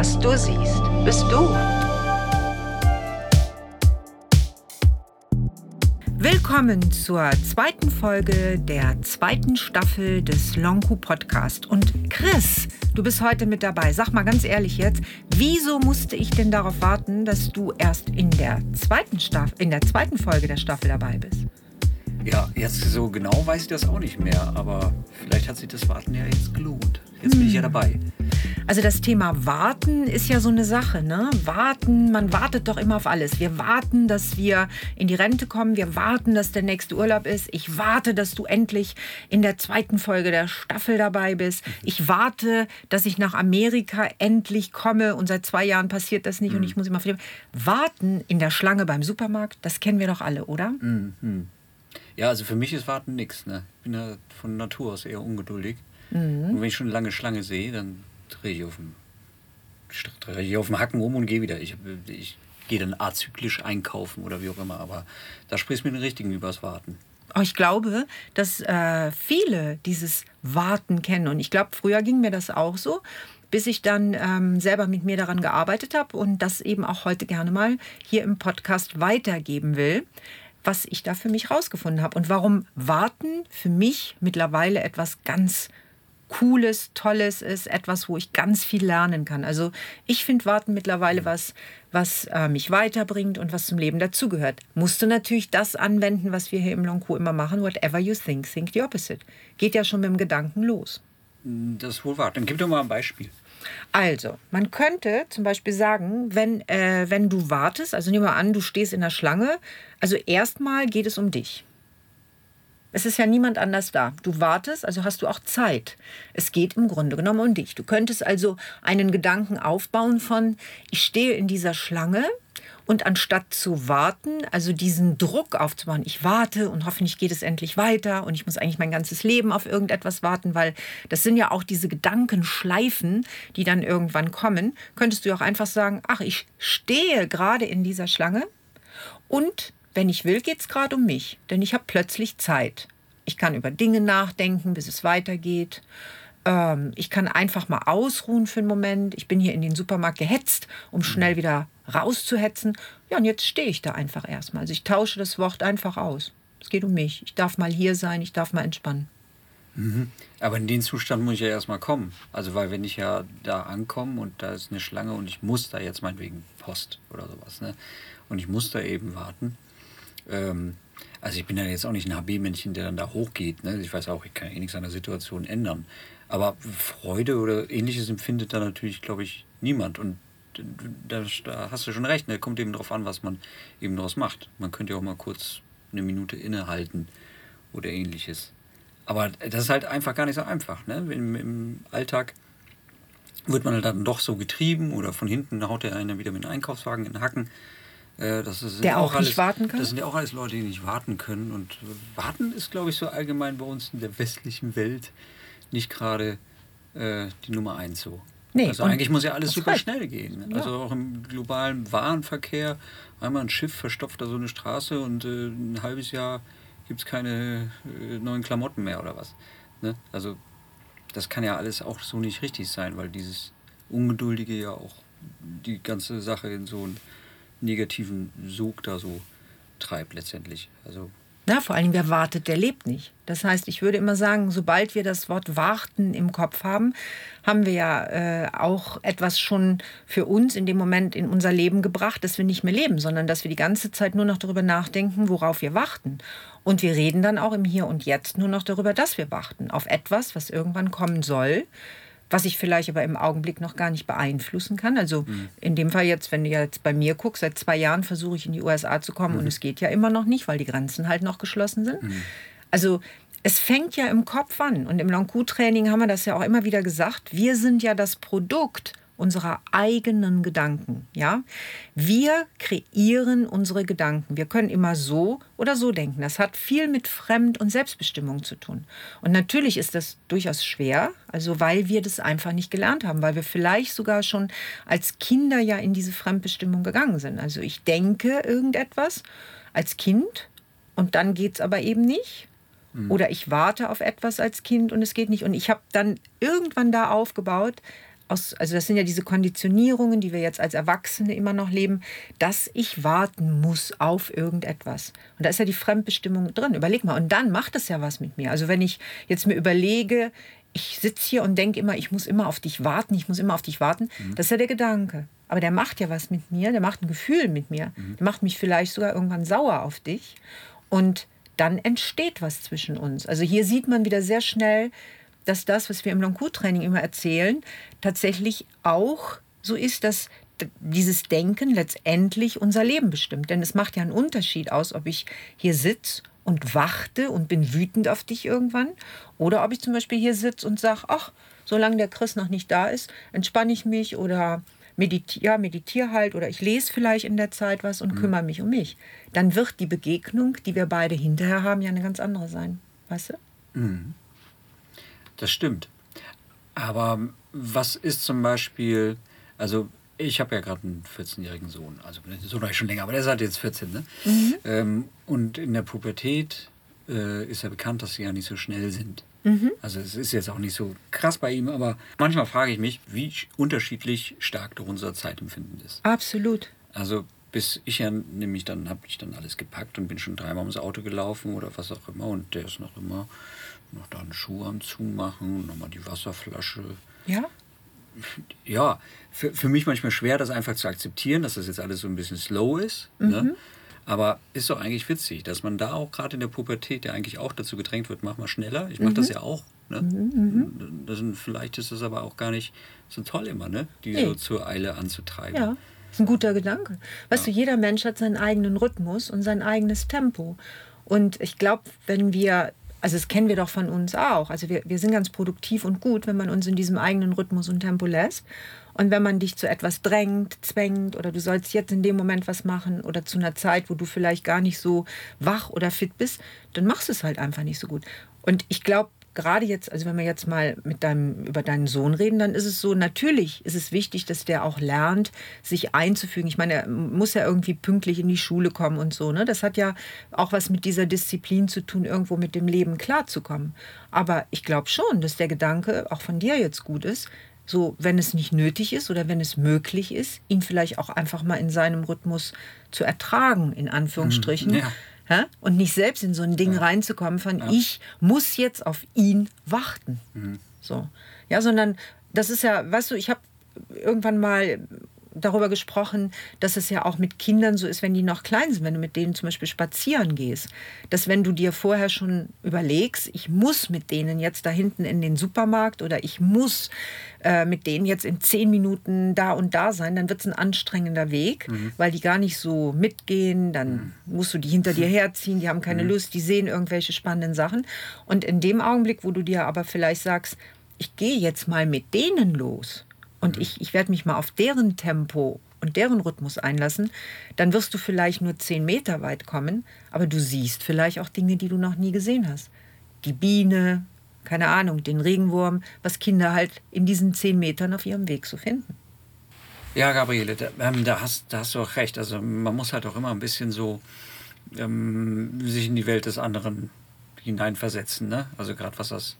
Was du siehst, bist du. Willkommen zur zweiten Folge der zweiten Staffel des Lonku Podcast. Und Chris, du bist heute mit dabei. Sag mal ganz ehrlich jetzt, wieso musste ich denn darauf warten, dass du erst in der zweiten Staffel, in der zweiten Folge der Staffel dabei bist? Ja, jetzt so genau weiß ich das auch nicht mehr, aber vielleicht hat sich das Warten ja jetzt gelohnt. Jetzt bin ich ja hm. dabei. Also das Thema Warten ist ja so eine Sache, ne? Warten, man wartet doch immer auf alles. Wir warten, dass wir in die Rente kommen. Wir warten, dass der nächste Urlaub ist. Ich warte, dass du endlich in der zweiten Folge der Staffel dabei bist. Ich warte, dass ich nach Amerika endlich komme und seit zwei Jahren passiert das nicht mhm. und ich muss immer warten in der Schlange beim Supermarkt. Das kennen wir doch alle, oder? Mhm. Ja, also für mich ist Warten nichts. Ne? Ich bin ja von Natur aus eher ungeduldig. Mhm. Und wenn ich schon eine lange Schlange sehe, dann drehe ich auf dem, drehe ich auf dem Hacken um und gehe wieder. Ich, ich gehe dann azyklisch einkaufen oder wie auch immer. Aber da sprichst du mit den Richtigen übers Warten. Oh, ich glaube, dass äh, viele dieses Warten kennen. Und ich glaube, früher ging mir das auch so, bis ich dann ähm, selber mit mir daran gearbeitet habe und das eben auch heute gerne mal hier im Podcast weitergeben will, was ich da für mich rausgefunden habe und warum Warten für mich mittlerweile etwas ganz Cooles, Tolles ist, etwas, wo ich ganz viel lernen kann. Also ich finde Warten mittlerweile was, was äh, mich weiterbringt und was zum Leben dazugehört. Musst du natürlich das anwenden, was wir hier im Longco immer machen, whatever you think, think the opposite. Geht ja schon mit dem Gedanken los. Das ist wohl wahr. Dann gib doch mal ein Beispiel. Also, man könnte zum Beispiel sagen, wenn, äh, wenn du wartest, also nehmen wir an, du stehst in der Schlange, also erstmal geht es um dich. Es ist ja niemand anders da. Du wartest, also hast du auch Zeit. Es geht im Grunde genommen um dich. Du könntest also einen Gedanken aufbauen von, ich stehe in dieser Schlange und anstatt zu warten, also diesen Druck aufzubauen, ich warte und hoffentlich geht es endlich weiter und ich muss eigentlich mein ganzes Leben auf irgendetwas warten, weil das sind ja auch diese Gedankenschleifen, die dann irgendwann kommen, könntest du auch einfach sagen, ach, ich stehe gerade in dieser Schlange und wenn ich will, geht es gerade um mich, denn ich habe plötzlich Zeit. Ich kann über Dinge nachdenken, bis es weitergeht. Ähm, ich kann einfach mal ausruhen für einen Moment. Ich bin hier in den Supermarkt gehetzt, um schnell wieder rauszuhetzen. Ja, und jetzt stehe ich da einfach erstmal. Also ich tausche das Wort einfach aus. Es geht um mich. Ich darf mal hier sein, ich darf mal entspannen. Mhm. Aber in den Zustand muss ich ja erstmal kommen. Also, weil wenn ich ja da ankomme und da ist eine Schlange und ich muss da jetzt meinetwegen Post oder sowas, ne? Und ich muss da eben warten, ähm, also ich bin ja jetzt auch nicht ein HB-Männchen, der dann da hochgeht. Ne? Ich weiß auch, ich kann eh nichts an der Situation ändern. Aber Freude oder ähnliches empfindet da natürlich, glaube ich, niemand. Und da, da, hast du schon recht. Ne? Kommt eben darauf an, was man eben daraus macht. Man könnte ja auch mal kurz eine Minute innehalten oder ähnliches. Aber das ist halt einfach gar nicht so einfach. Ne? Im, Im, Alltag wird man halt dann doch so getrieben oder von hinten haut der einen wieder mit einem Einkaufswagen in den Hacken. Äh, das ist der auch, auch alles, nicht warten kann? Das sind ja auch alles Leute, die nicht warten können. Und warten ist, glaube ich, so allgemein bei uns in der westlichen Welt nicht gerade äh, die Nummer eins so. Nee, also eigentlich muss ja alles super reicht. schnell gehen. Ja. Also auch im globalen Warenverkehr. Einmal ein Schiff verstopft da so eine Straße und äh, ein halbes Jahr gibt es keine äh, neuen Klamotten mehr oder was. Ne? Also das kann ja alles auch so nicht richtig sein, weil dieses Ungeduldige ja auch die ganze Sache in so ein negativen Sog da so treibt letztendlich. Also na, vor allem, wer wartet, der lebt nicht. Das heißt, ich würde immer sagen, sobald wir das Wort warten im Kopf haben, haben wir ja äh, auch etwas schon für uns in dem Moment in unser Leben gebracht, dass wir nicht mehr leben, sondern dass wir die ganze Zeit nur noch darüber nachdenken, worauf wir warten. Und wir reden dann auch im Hier und Jetzt nur noch darüber, dass wir warten auf etwas, was irgendwann kommen soll, was ich vielleicht aber im Augenblick noch gar nicht beeinflussen kann. Also mhm. in dem Fall jetzt, wenn du jetzt bei mir guckst, seit zwei Jahren versuche ich in die USA zu kommen mhm. und es geht ja immer noch nicht, weil die Grenzen halt noch geschlossen sind. Mhm. Also es fängt ja im Kopf an und im Long-Q-Training haben wir das ja auch immer wieder gesagt. Wir sind ja das Produkt unserer eigenen Gedanken. Ja? Wir kreieren unsere Gedanken. Wir können immer so oder so denken. Das hat viel mit Fremd- und Selbstbestimmung zu tun. Und natürlich ist das durchaus schwer, also weil wir das einfach nicht gelernt haben, weil wir vielleicht sogar schon als Kinder ja in diese Fremdbestimmung gegangen sind. Also ich denke irgendetwas als Kind und dann geht es aber eben nicht. Mhm. Oder ich warte auf etwas als Kind und es geht nicht. Und ich habe dann irgendwann da aufgebaut, aus, also das sind ja diese Konditionierungen, die wir jetzt als Erwachsene immer noch leben, dass ich warten muss auf irgendetwas. Und da ist ja die Fremdbestimmung drin. Überleg mal. Und dann macht es ja was mit mir. Also wenn ich jetzt mir überlege, ich sitze hier und denke immer, ich muss immer auf dich warten, ich muss immer auf dich warten, mhm. das ist ja der Gedanke. Aber der macht ja was mit mir, der macht ein Gefühl mit mir, mhm. der macht mich vielleicht sogar irgendwann sauer auf dich. Und dann entsteht was zwischen uns. Also hier sieht man wieder sehr schnell, dass das, was wir im Long-Q-Training immer erzählen, tatsächlich auch so ist, dass dieses Denken letztendlich unser Leben bestimmt. Denn es macht ja einen Unterschied aus, ob ich hier sitze und warte und bin wütend auf dich irgendwann oder ob ich zum Beispiel hier sitze und sage, ach, solange der Chris noch nicht da ist, entspanne ich mich oder meditiere ja, meditier halt oder ich lese vielleicht in der Zeit was und mhm. kümmere mich um mich. Dann wird die Begegnung, die wir beide hinterher haben, ja eine ganz andere sein. Weißt du? Mhm. Das stimmt. Aber was ist zum Beispiel, also ich habe ja gerade einen 14-jährigen Sohn, also so noch schon länger, aber der ist halt jetzt 14. Ne? Mhm. Ähm, und in der Pubertät äh, ist ja bekannt, dass sie ja nicht so schnell sind. Mhm. Also es ist jetzt auch nicht so krass bei ihm, aber manchmal frage ich mich, wie unterschiedlich stark doch unser Zeitempfinden ist. Absolut. Also bis ich ja nämlich dann habe ich dann alles gepackt und bin schon dreimal ums Auto gelaufen oder was auch immer und der ist noch immer noch da einen Schuh am Zumachen, nochmal die Wasserflasche. Ja? Ja, für, für mich manchmal schwer, das einfach zu akzeptieren, dass das jetzt alles so ein bisschen slow ist. Ne? Mhm. Ne? Aber ist doch eigentlich witzig, dass man da auch gerade in der Pubertät ja eigentlich auch dazu gedrängt wird, mach mal schneller. Ich mache mhm. das ja auch. Ne? Mhm, mhm. das, vielleicht ist das aber auch gar nicht so toll immer, ne? die nee. so zur Eile anzutreiben. Ja. Das ist ein guter Gedanke. Weißt ja. du, jeder Mensch hat seinen eigenen Rhythmus und sein eigenes Tempo. Und ich glaube, wenn wir also das kennen wir doch von uns auch. Also wir, wir sind ganz produktiv und gut, wenn man uns in diesem eigenen Rhythmus und Tempo lässt. Und wenn man dich zu etwas drängt, zwängt oder du sollst jetzt in dem Moment was machen oder zu einer Zeit, wo du vielleicht gar nicht so wach oder fit bist, dann machst du es halt einfach nicht so gut. Und ich glaube, gerade jetzt, also wenn wir jetzt mal mit deinem, über deinen Sohn reden, dann ist es so, natürlich ist es wichtig, dass der auch lernt, sich einzufügen. Ich meine, er muss ja irgendwie pünktlich in die Schule kommen und so. Ne? Das hat ja auch was mit dieser Disziplin zu tun, irgendwo mit dem Leben klarzukommen. Aber ich glaube schon, dass der Gedanke auch von dir jetzt gut ist, so wenn es nicht nötig ist oder wenn es möglich ist, ihn vielleicht auch einfach mal in seinem Rhythmus zu ertragen, in Anführungsstrichen. Ja ja? Und nicht selbst in so ein Ding ja. reinzukommen von ich muss jetzt auf ihn warten. Mhm. So. Ja, sondern das ist ja, weißt du, ich habe irgendwann mal darüber gesprochen, dass es ja auch mit Kindern so ist, wenn die noch klein sind, wenn du mit denen zum Beispiel spazieren gehst, dass wenn du dir vorher schon überlegst, ich muss mit denen jetzt da hinten in den Supermarkt oder ich muss äh, mit denen jetzt in zehn Minuten da und da sein, dann wird es ein anstrengender Weg, mhm. weil die gar nicht so mitgehen, dann mhm. musst du die hinter dir herziehen, die haben keine mhm. Lust, die sehen irgendwelche spannenden Sachen. Und in dem Augenblick, wo du dir aber vielleicht sagst, ich gehe jetzt mal mit denen los, und mhm. ich, ich werde mich mal auf deren Tempo und deren Rhythmus einlassen, dann wirst du vielleicht nur zehn Meter weit kommen, aber du siehst vielleicht auch Dinge, die du noch nie gesehen hast. Die Biene, keine Ahnung, den Regenwurm, was Kinder halt in diesen zehn Metern auf ihrem Weg so finden. Ja, Gabriele, da, ähm, da, hast, da hast du auch recht. Also man muss halt auch immer ein bisschen so ähm, sich in die Welt des anderen hineinversetzen. Ne? Also gerade was das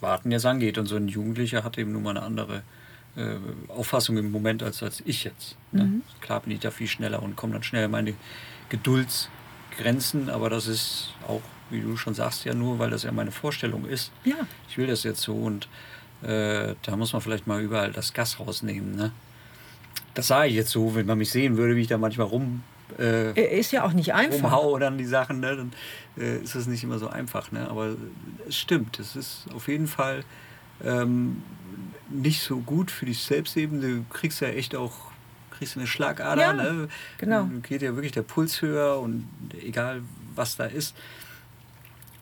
Warten jetzt angeht. Und so ein Jugendlicher hat eben nun mal eine andere äh, Auffassung im Moment als, als ich jetzt. Ne? Mhm. Klar bin ich da viel schneller und komme dann schnell meine Geduldsgrenzen, aber das ist auch, wie du schon sagst, ja nur, weil das ja meine Vorstellung ist. Ja. Ich will das jetzt so und äh, da muss man vielleicht mal überall das Gas rausnehmen. Ne? Das sah ich jetzt so, wenn man mich sehen würde, wie ich da manchmal rum äh, ist ja auch nicht einfach. Rumhau dann die Sachen, ne? dann äh, ist es nicht immer so einfach. Ne? Aber es stimmt, es ist auf jeden Fall ähm, nicht so gut für dich selbst eben. Du kriegst ja echt auch kriegst eine Schlagader. Ja, ne? Genau. Dann geht ja wirklich der Puls höher und egal was da ist.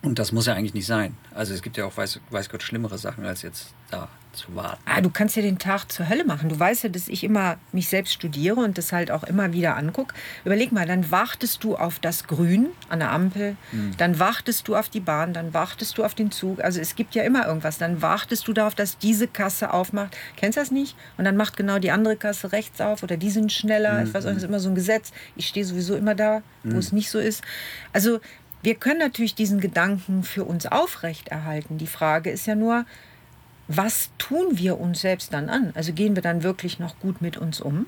Und das muss ja eigentlich nicht sein. Also es gibt ja auch, weiß, weiß Gott, schlimmere Sachen als jetzt da zu warten. Ah, du kannst ja den Tag zur Hölle machen. Du weißt ja, dass ich immer mich selbst studiere und das halt auch immer wieder angucke. Überleg mal, dann wartest du auf das Grün an der Ampel, mhm. dann wartest du auf die Bahn, dann wartest du auf den Zug. Also es gibt ja immer irgendwas. Dann wartest du darauf, dass diese Kasse aufmacht. Kennst du das nicht? Und dann macht genau die andere Kasse rechts auf oder die sind schneller. Mhm. Ich weiß auch, das ist immer so ein Gesetz. Ich stehe sowieso immer da, wo mhm. es nicht so ist. Also wir können natürlich diesen Gedanken für uns aufrechterhalten. Die Frage ist ja nur, was tun wir uns selbst dann an? Also gehen wir dann wirklich noch gut mit uns um?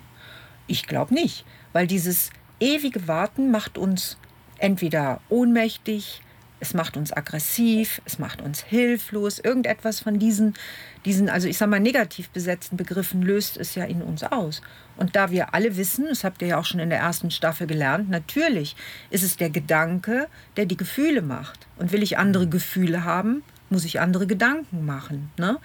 Ich glaube nicht, weil dieses ewige Warten macht uns entweder ohnmächtig, es macht uns aggressiv, es macht uns hilflos. Irgendetwas von diesen, diesen, also ich sage mal, negativ besetzten Begriffen löst es ja in uns aus. Und da wir alle wissen, das habt ihr ja auch schon in der ersten Staffel gelernt, natürlich ist es der Gedanke, der die Gefühle macht. Und will ich andere Gefühle haben, muss ich andere Gedanken machen. Ne?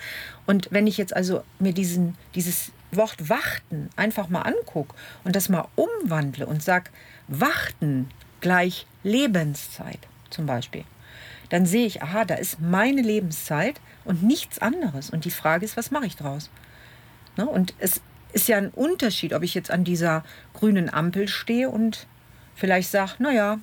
Und wenn ich jetzt also mir diesen, dieses Wort warten einfach mal angucke und das mal umwandle und sage, warten gleich Lebenszeit zum Beispiel, dann sehe ich, aha, da ist meine Lebenszeit und nichts anderes. Und die Frage ist, was mache ich draus? Ne? Und es ist ja ein Unterschied, ob ich jetzt an dieser grünen Ampel stehe und vielleicht sage, naja,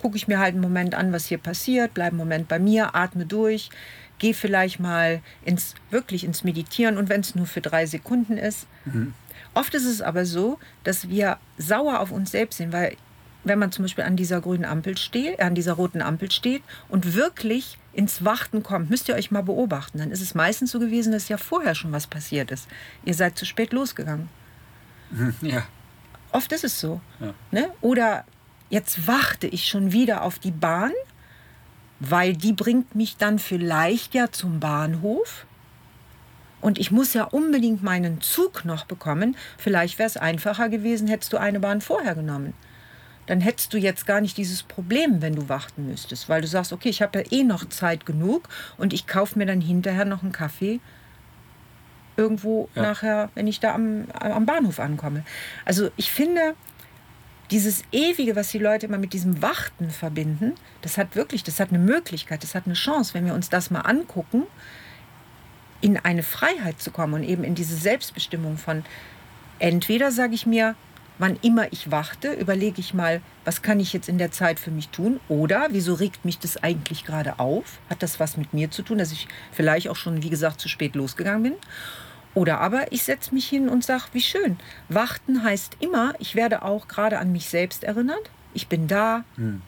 gucke ich mir halt einen Moment an, was hier passiert, bleibe einen Moment bei mir, atme durch, gehe vielleicht mal ins, wirklich ins Meditieren und wenn es nur für drei Sekunden ist. Mhm. Oft ist es aber so, dass wir sauer auf uns selbst sind, weil wenn man zum Beispiel an dieser grünen Ampel steht, äh, an dieser roten Ampel steht und wirklich ins Warten kommt, müsst ihr euch mal beobachten. Dann ist es meistens so gewesen, dass ja vorher schon was passiert ist. Ihr seid zu spät losgegangen. Ja. Oft ist es so. Ja. Ne? Oder jetzt warte ich schon wieder auf die Bahn, weil die bringt mich dann vielleicht ja zum Bahnhof. Und ich muss ja unbedingt meinen Zug noch bekommen. Vielleicht wäre es einfacher gewesen, hättest du eine Bahn vorher genommen dann hättest du jetzt gar nicht dieses Problem, wenn du warten müsstest, weil du sagst, okay, ich habe ja eh noch Zeit genug und ich kaufe mir dann hinterher noch einen Kaffee irgendwo ja. nachher, wenn ich da am, am Bahnhof ankomme. Also ich finde, dieses Ewige, was die Leute immer mit diesem Warten verbinden, das hat wirklich, das hat eine Möglichkeit, das hat eine Chance, wenn wir uns das mal angucken, in eine Freiheit zu kommen und eben in diese Selbstbestimmung von entweder sage ich mir, wann immer ich warte, überlege ich mal, was kann ich jetzt in der Zeit für mich tun? Oder wieso regt mich das eigentlich gerade auf? Hat das was mit mir zu tun, dass ich vielleicht auch schon, wie gesagt, zu spät losgegangen bin? Oder aber ich setze mich hin und sage, wie schön. Warten heißt immer, ich werde auch gerade an mich selbst erinnert. Ich bin da. Mhm.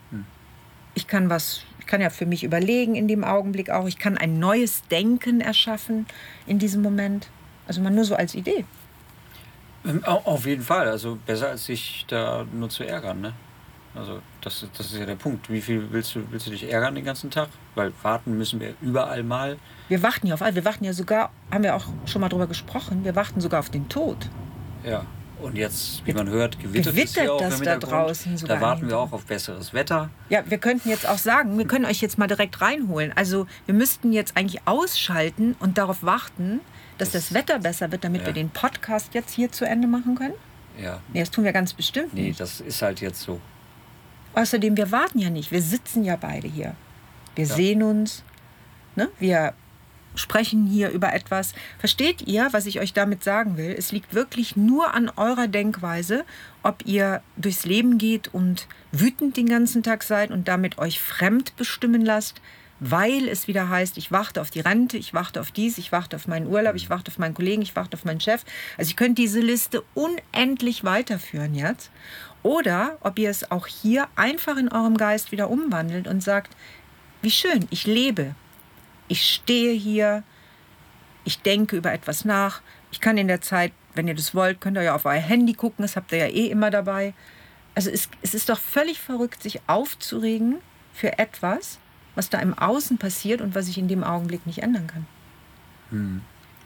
Ich kann was, ich kann ja für mich überlegen in dem Augenblick auch. Ich kann ein neues Denken erschaffen in diesem Moment. Also mal nur so als Idee. Ähm, auf jeden Fall. Also besser als sich da nur zu ärgern, ne? Also das, das ist ja der Punkt. Wie viel willst du, willst du dich ärgern den ganzen Tag? Weil warten müssen wir überall mal. Wir warten ja auf all. Wir warten ja sogar, haben wir auch schon mal drüber gesprochen, wir warten sogar auf den Tod. Ja. Und jetzt, wie man hört, gewittert, gewittert es ja auch das da draußen sogar. Da warten wir auch auf besseres Wetter. Ja, wir könnten jetzt auch sagen, wir können euch jetzt mal direkt reinholen. Also wir müssten jetzt eigentlich ausschalten und darauf warten, dass das, Wetter besser wird, damit ja. wir den Podcast jetzt hier zu Ende machen können? Ja. Nee, das tun wir ganz bestimmt nee, nicht. Nee, das ist halt jetzt so. Außerdem, wir warten ja nicht. Wir sitzen ja beide hier. Wir ja. sehen uns. Ne? Wir sprechen hier über etwas. Versteht ihr, was ich euch damit sagen will? Es liegt wirklich nur an eurer Denkweise, ob ihr durchs Leben geht und wütend den ganzen Tag seid und damit euch fremd bestimmen lasst weil es wieder heißt, ich warte auf die Rente, ich warte auf dies, ich warte auf meinen Urlaub, ich warte auf meinen Kollegen, ich warte auf meinen Chef. Also ich könnte diese Liste unendlich weiterführen jetzt. Oder ob ihr es auch hier einfach in eurem Geist wieder umwandelt und sagt, wie schön, ich lebe. Ich stehe hier, ich denke über etwas nach. Ich kann in der Zeit, wenn ihr das wollt, könnt ihr ja auf euer Handy gucken, das habt ihr ja eh immer dabei. Also es, es ist doch völlig verrückt, sich aufzuregen für etwas, was da im Außen passiert und was ich in dem Augenblick nicht ändern kann. Hm.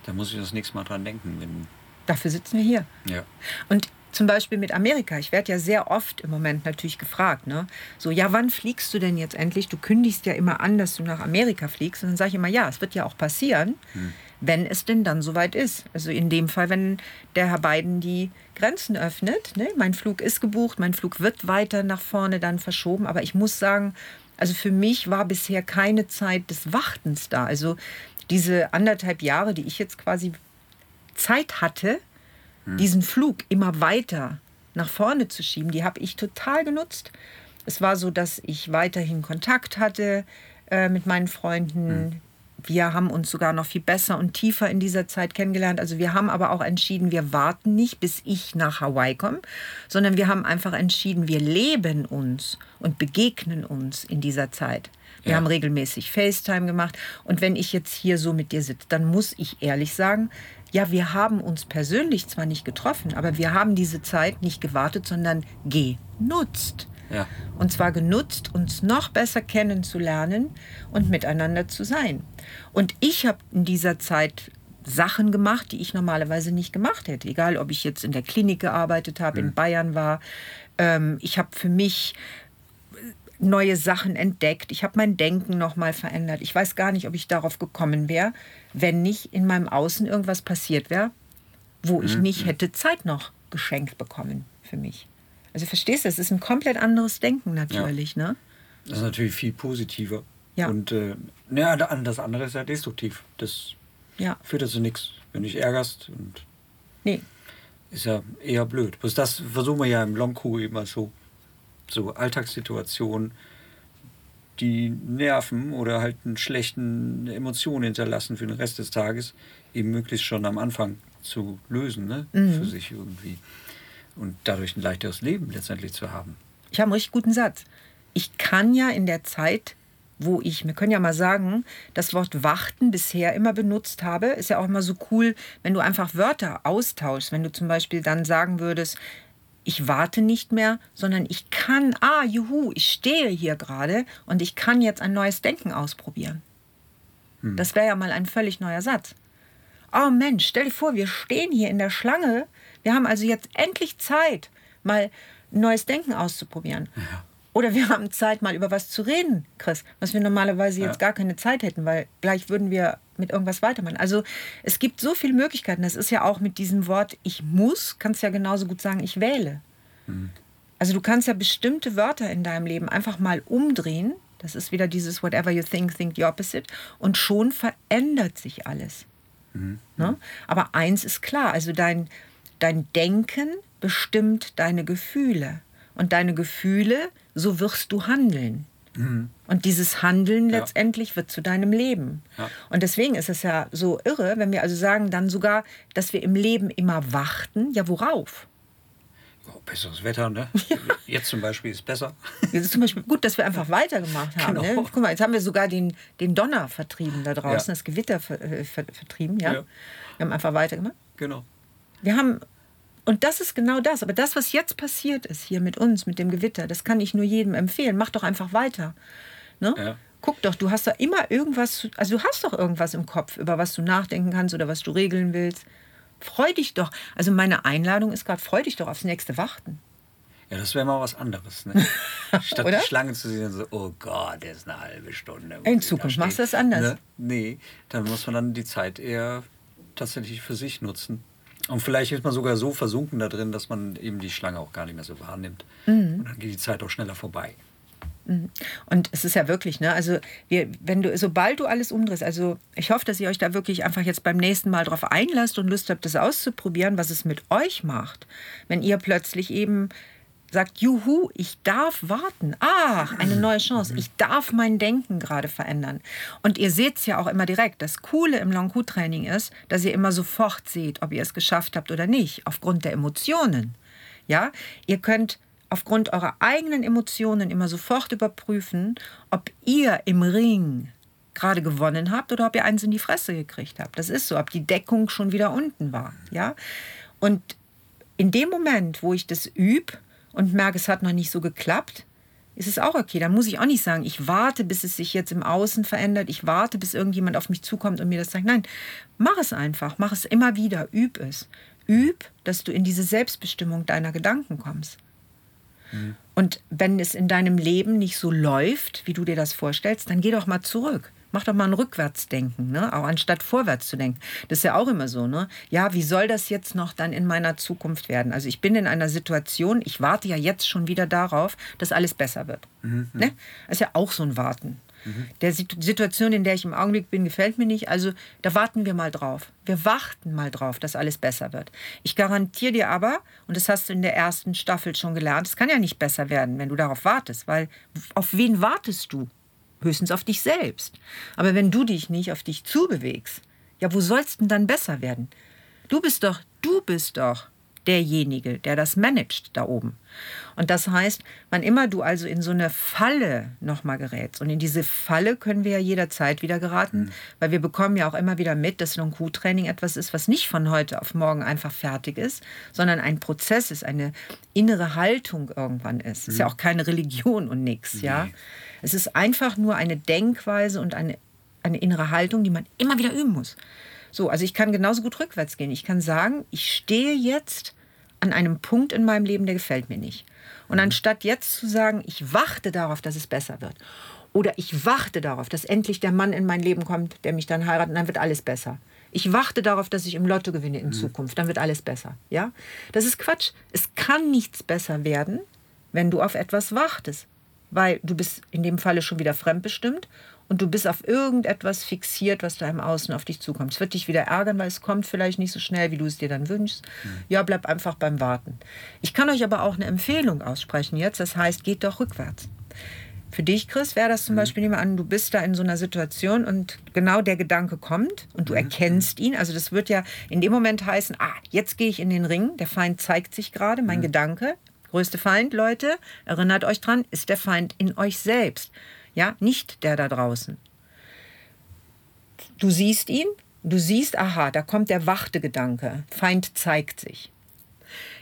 Da muss ich das nächste Mal dran denken. Wenn Dafür sitzen wir hier. Ja. Und zum Beispiel mit Amerika. Ich werde ja sehr oft im Moment natürlich gefragt, ne? So, ja, wann fliegst du denn jetzt endlich? Du kündigst ja immer an, dass du nach Amerika fliegst. Und dann sage ich immer, ja, es wird ja auch passieren, hm. wenn es denn dann soweit ist. Also in dem Fall, wenn der Herr Biden die Grenzen öffnet. Ne? Mein Flug ist gebucht, mein Flug wird weiter nach vorne dann verschoben. Aber ich muss sagen, also für mich war bisher keine Zeit des Wartens da. Also diese anderthalb Jahre, die ich jetzt quasi Zeit hatte, hm. diesen Flug immer weiter nach vorne zu schieben, die habe ich total genutzt. Es war so, dass ich weiterhin Kontakt hatte äh, mit meinen Freunden. Hm. Wir haben uns sogar noch viel besser und tiefer in dieser Zeit kennengelernt. Also wir haben aber auch entschieden, wir warten nicht, bis ich nach Hawaii komme, sondern wir haben einfach entschieden, wir leben uns und begegnen uns in dieser Zeit. Wir ja. haben regelmäßig FaceTime gemacht. Und wenn ich jetzt hier so mit dir sitze, dann muss ich ehrlich sagen, ja, wir haben uns persönlich zwar nicht getroffen, aber wir haben diese Zeit nicht gewartet, sondern genutzt. Ja. Und zwar genutzt, uns noch besser kennenzulernen und miteinander zu sein. Und ich habe in dieser Zeit Sachen gemacht, die ich normalerweise nicht gemacht hätte. Egal, ob ich jetzt in der Klinik gearbeitet habe, mhm. in Bayern war. Ähm, ich habe für mich neue Sachen entdeckt. Ich habe mein Denken nochmal verändert. Ich weiß gar nicht, ob ich darauf gekommen wäre, wenn nicht in meinem Außen irgendwas passiert wäre, wo ich mhm. nicht hätte Zeit noch geschenkt bekommen für mich. Also verstehst du, es ist ein komplett anderes Denken natürlich, ja. ne? Das ist natürlich viel positiver. Ja. Und äh, ja, das andere ist ja destruktiv. Das ja. führt ja zu nichts. Wenn du dich ärgerst und nee. ist ja eher blöd. Bloß das versuchen wir ja im Longku immer so so Alltagssituationen, die nerven oder halt einen schlechten Emotionen hinterlassen für den Rest des Tages, eben möglichst schon am Anfang zu lösen, ne? Mhm. für sich irgendwie. Und dadurch ein leichteres Leben letztendlich zu haben. Ich habe einen richtig guten Satz. Ich kann ja in der Zeit, wo ich, wir können ja mal sagen, das Wort warten bisher immer benutzt habe, ist ja auch immer so cool, wenn du einfach Wörter austauschst. Wenn du zum Beispiel dann sagen würdest, ich warte nicht mehr, sondern ich kann, ah, juhu, ich stehe hier gerade und ich kann jetzt ein neues Denken ausprobieren. Hm. Das wäre ja mal ein völlig neuer Satz. Oh Mensch, stell dir vor, wir stehen hier in der Schlange. Wir haben also jetzt endlich Zeit, mal neues Denken auszuprobieren. Ja. Oder wir haben Zeit, mal über was zu reden, Chris, was wir normalerweise jetzt ja. gar keine Zeit hätten, weil gleich würden wir mit irgendwas weitermachen. Also es gibt so viele Möglichkeiten. Das ist ja auch mit diesem Wort ich muss, kannst ja genauso gut sagen, ich wähle. Mhm. Also du kannst ja bestimmte Wörter in deinem Leben einfach mal umdrehen. Das ist wieder dieses whatever you think, think the opposite. Und schon verändert sich alles. Mhm. Ne? Aber eins ist klar, also dein, dein Denken bestimmt deine Gefühle. Und deine Gefühle so wirst du handeln. Mhm. Und dieses Handeln ja. letztendlich wird zu deinem Leben. Ja. Und deswegen ist es ja so irre, wenn wir also sagen dann sogar, dass wir im Leben immer warten. Ja, worauf? Oh, besseres Wetter, ne? Ja. Jetzt zum Beispiel ist besser. Jetzt ist zum Beispiel gut, dass wir einfach weitergemacht haben. Ne? Genau. Ne? Guck mal, jetzt haben wir sogar den, den Donner vertrieben da draußen, das Gewitter ver, äh, ver, vertrieben, ja? ja? Wir haben einfach weitergemacht. Genau. Wir haben und das ist genau das. Aber das, was jetzt passiert ist hier mit uns, mit dem Gewitter, das kann ich nur jedem empfehlen. Mach doch einfach weiter. Ne? Ja. Guck doch, du hast da immer irgendwas, also du hast doch irgendwas im Kopf, über was du nachdenken kannst oder was du regeln willst. Freu dich doch. Also meine Einladung ist gerade, freu dich doch aufs nächste Warten. Ja, das wäre mal was anderes. Ne? Statt die Schlange zu sehen, so, oh Gott, der ist eine halbe Stunde. In Zukunft machst du das anders. Ne? Nee, dann muss man dann die Zeit eher tatsächlich für sich nutzen. Und vielleicht ist man sogar so versunken da drin, dass man eben die Schlange auch gar nicht mehr so wahrnimmt. Mhm. Und dann geht die Zeit auch schneller vorbei. Mhm. Und es ist ja wirklich, ne, also wir, wenn du, sobald du alles umdrehst, also ich hoffe, dass ihr euch da wirklich einfach jetzt beim nächsten Mal drauf einlasst und Lust habt, das auszuprobieren, was es mit euch macht, wenn ihr plötzlich eben sagt, juhu, ich darf warten. Ach, eine neue Chance. Ich darf mein Denken gerade verändern. Und ihr seht es ja auch immer direkt. Das Coole im Long-Q-Training ist, dass ihr immer sofort seht, ob ihr es geschafft habt oder nicht, aufgrund der Emotionen. Ja, ihr könnt aufgrund eurer eigenen Emotionen immer sofort überprüfen, ob ihr im Ring gerade gewonnen habt oder ob ihr eins in die Fresse gekriegt habt. Das ist so, ob die Deckung schon wieder unten war. Ja? Und in dem Moment, wo ich das übe, und merke, es hat noch nicht so geklappt, ist es auch okay. Dann muss ich auch nicht sagen, ich warte, bis es sich jetzt im Außen verändert. Ich warte, bis irgendjemand auf mich zukommt und mir das sagt. Nein, mach es einfach. Mach es immer wieder. Üb es. Üb, dass du in diese Selbstbestimmung deiner Gedanken kommst. Mhm. Und wenn es in deinem Leben nicht so läuft, wie du dir das vorstellst, dann geh doch mal zurück. Mach doch mal ein Rückwärtsdenken, ne? auch anstatt vorwärts zu denken. Das ist ja auch immer so. Ne? Ja, wie soll das jetzt noch dann in meiner Zukunft werden? Also ich bin in einer Situation, ich warte ja jetzt schon wieder darauf, dass alles besser wird. Mhm. Ne? Das ist ja auch so ein Warten. Mhm. Der Situation, in der ich im Augenblick bin, gefällt mir nicht. Also da warten wir mal drauf. Wir warten mal drauf, dass alles besser wird. Ich garantiere dir aber, und das hast du in der ersten Staffel schon gelernt, es kann ja nicht besser werden, wenn du darauf wartest, weil auf wen wartest du? Höchstens auf dich selbst. Aber wenn du dich nicht auf dich zubewegst, ja, wo sollst denn dann besser werden? Du bist doch, du bist doch derjenige, der das managt da oben. Und das heißt, wann immer du also in so eine Falle nochmal gerätst, und in diese Falle können wir ja jederzeit wieder geraten, mhm. weil wir bekommen ja auch immer wieder mit, dass Long-Q-Training etwas ist, was nicht von heute auf morgen einfach fertig ist, sondern ein Prozess ist, eine innere Haltung irgendwann ist. Mhm. Ist ja mhm. auch keine Religion und nichts, nee. ja. Es ist einfach nur eine Denkweise und eine, eine innere Haltung, die man immer wieder üben muss. So, also ich kann genauso gut rückwärts gehen. Ich kann sagen, ich stehe jetzt an einem Punkt in meinem Leben, der gefällt mir nicht. Und anstatt jetzt zu sagen, ich warte darauf, dass es besser wird, oder ich warte darauf, dass endlich der Mann in mein Leben kommt, der mich dann heiratet, und dann wird alles besser. Ich warte darauf, dass ich im Lotto gewinne in mhm. Zukunft, dann wird alles besser. Ja? Das ist Quatsch. Es kann nichts besser werden, wenn du auf etwas wartest, weil du bist in dem Falle schon wieder fremdbestimmt und du bist auf irgendetwas fixiert, was da im Außen auf dich zukommt. Es wird dich wieder ärgern, weil es kommt vielleicht nicht so schnell, wie du es dir dann wünschst. Mhm. Ja, bleib einfach beim Warten. Ich kann euch aber auch eine Empfehlung aussprechen jetzt. Das heißt, geht doch rückwärts. Für dich, Chris, wäre das zum mhm. Beispiel, nehmen wir an, du bist da in so einer Situation und genau der Gedanke kommt und du mhm. erkennst ihn. Also das wird ja in dem Moment heißen, ah, jetzt gehe ich in den Ring, der Feind zeigt sich gerade, mein. Gedanke. Größte Feind, Leute, erinnert euch dran, ist der Feind in euch selbst ja, nicht der da draußen. Du siehst ihn, du siehst, aha, da kommt der wachte Gedanke, Feind zeigt sich.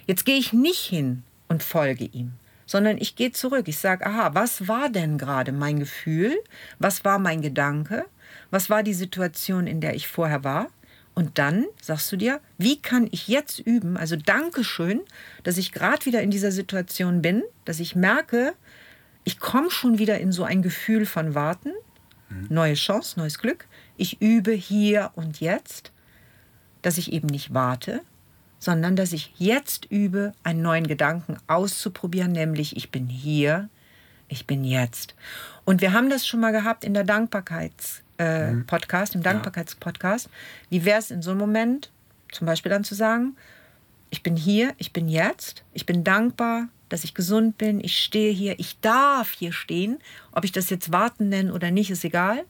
Jetzt gehe ich nicht hin und folge ihm, sondern ich gehe zurück. Ich sage, aha, was war denn gerade mein Gefühl? Was war mein Gedanke? Was war die Situation, in der ich vorher war? Und dann sagst du dir, wie kann ich jetzt üben? Also Dankeschön, dass ich gerade wieder in dieser Situation bin, dass ich merke, ich komme schon wieder in so ein Gefühl von Warten, mhm. neue Chance, neues Glück. Ich übe hier und jetzt, dass ich eben nicht warte, sondern dass ich jetzt übe, einen neuen Gedanken auszuprobieren, nämlich ich bin hier, ich bin jetzt. Und wir haben das schon mal gehabt in der Dankbarkeits-Podcast, äh, mhm. im Dankbarkeitspodcast. Wie wäre es in so einem Moment, zum Beispiel dann zu sagen, ich bin hier, ich bin jetzt, ich bin dankbar, dass ich gesund bin, ich stehe hier, ich darf hier stehen, ob ich das jetzt warten nenne oder nicht, ist egal.